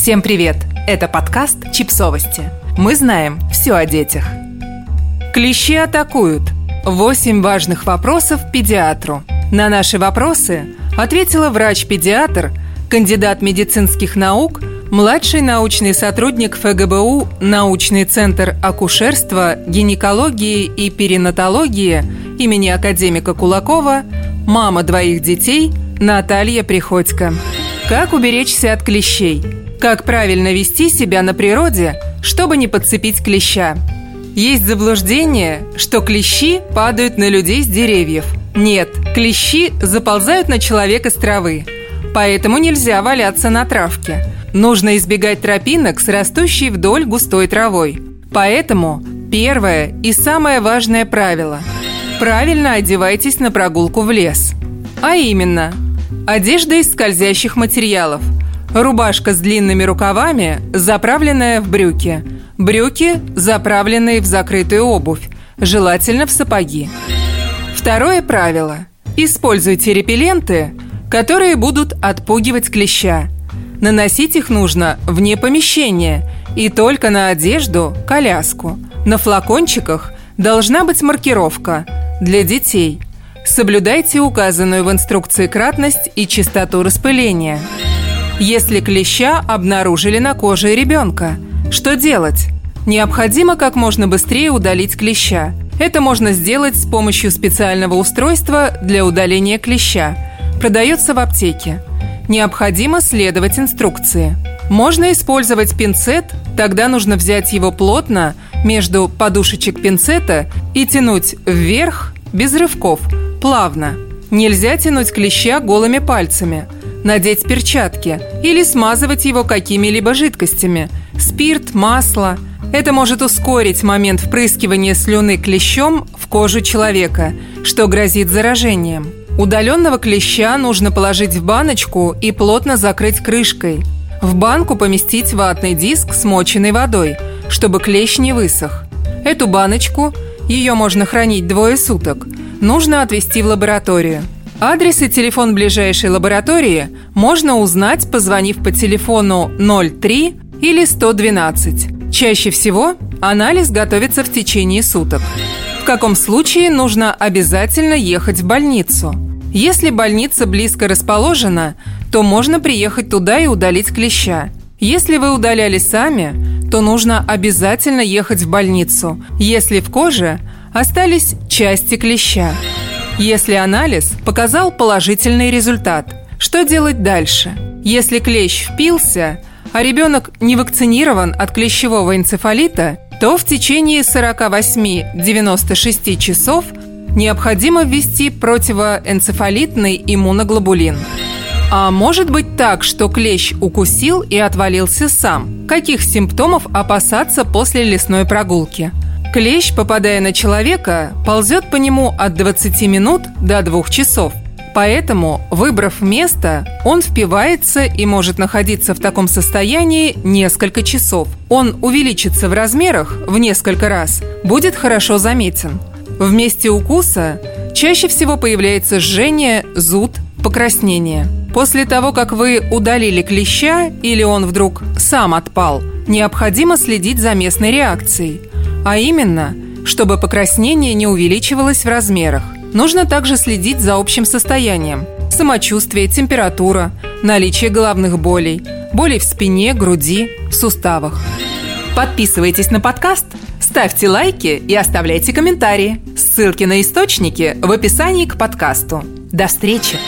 Всем привет! Это подкаст «Чипсовости». Мы знаем все о детях. Клещи атакуют. Восемь важных вопросов педиатру. На наши вопросы ответила врач-педиатр, кандидат медицинских наук, младший научный сотрудник ФГБУ «Научный центр акушерства, гинекологии и перинатологии» имени академика Кулакова, мама двоих детей Наталья Приходько. Как уберечься от клещей? Как правильно вести себя на природе, чтобы не подцепить клеща? Есть заблуждение, что клещи падают на людей с деревьев. Нет, клещи заползают на человека с травы. Поэтому нельзя валяться на травке. Нужно избегать тропинок с растущей вдоль густой травой. Поэтому первое и самое важное правило – правильно одевайтесь на прогулку в лес. А именно, одежда из скользящих материалов – Рубашка с длинными рукавами, заправленная в брюки. Брюки, заправленные в закрытую обувь, желательно в сапоги. Второе правило. Используйте репелленты, которые будут отпугивать клеща. Наносить их нужно вне помещения и только на одежду, коляску. На флакончиках должна быть маркировка для детей. Соблюдайте указанную в инструкции кратность и частоту распыления. Если клеща обнаружили на коже ребенка, что делать? Необходимо как можно быстрее удалить клеща. Это можно сделать с помощью специального устройства для удаления клеща. Продается в аптеке. Необходимо следовать инструкции. Можно использовать пинцет, тогда нужно взять его плотно между подушечек пинцета и тянуть вверх без рывков, плавно. Нельзя тянуть клеща голыми пальцами – надеть перчатки или смазывать его какими-либо жидкостями – спирт, масло. Это может ускорить момент впрыскивания слюны клещом в кожу человека, что грозит заражением. Удаленного клеща нужно положить в баночку и плотно закрыть крышкой. В банку поместить ватный диск, смоченный водой, чтобы клещ не высох. Эту баночку, ее можно хранить двое суток, нужно отвезти в лабораторию – Адрес и телефон ближайшей лаборатории можно узнать, позвонив по телефону 03 или 112. Чаще всего анализ готовится в течение суток. В каком случае нужно обязательно ехать в больницу? Если больница близко расположена, то можно приехать туда и удалить клеща. Если вы удаляли сами, то нужно обязательно ехать в больницу, если в коже остались части клеща. Если анализ показал положительный результат, что делать дальше? Если клещ впился, а ребенок не вакцинирован от клещевого энцефалита, то в течение 48-96 часов необходимо ввести противоэнцефалитный иммуноглобулин. А может быть так, что клещ укусил и отвалился сам? Каких симптомов опасаться после лесной прогулки? Клещ, попадая на человека, ползет по нему от 20 минут до 2 часов. Поэтому, выбрав место, он впивается и может находиться в таком состоянии несколько часов. Он увеличится в размерах в несколько раз, будет хорошо заметен. В месте укуса чаще всего появляется жжение, зуд, покраснение. После того, как вы удалили клеща или он вдруг сам отпал, необходимо следить за местной реакцией – а именно, чтобы покраснение не увеличивалось в размерах. Нужно также следить за общим состоянием. Самочувствие, температура, наличие головных болей, боли в спине, груди, суставах. Подписывайтесь на подкаст, ставьте лайки и оставляйте комментарии. Ссылки на источники в описании к подкасту. До встречи!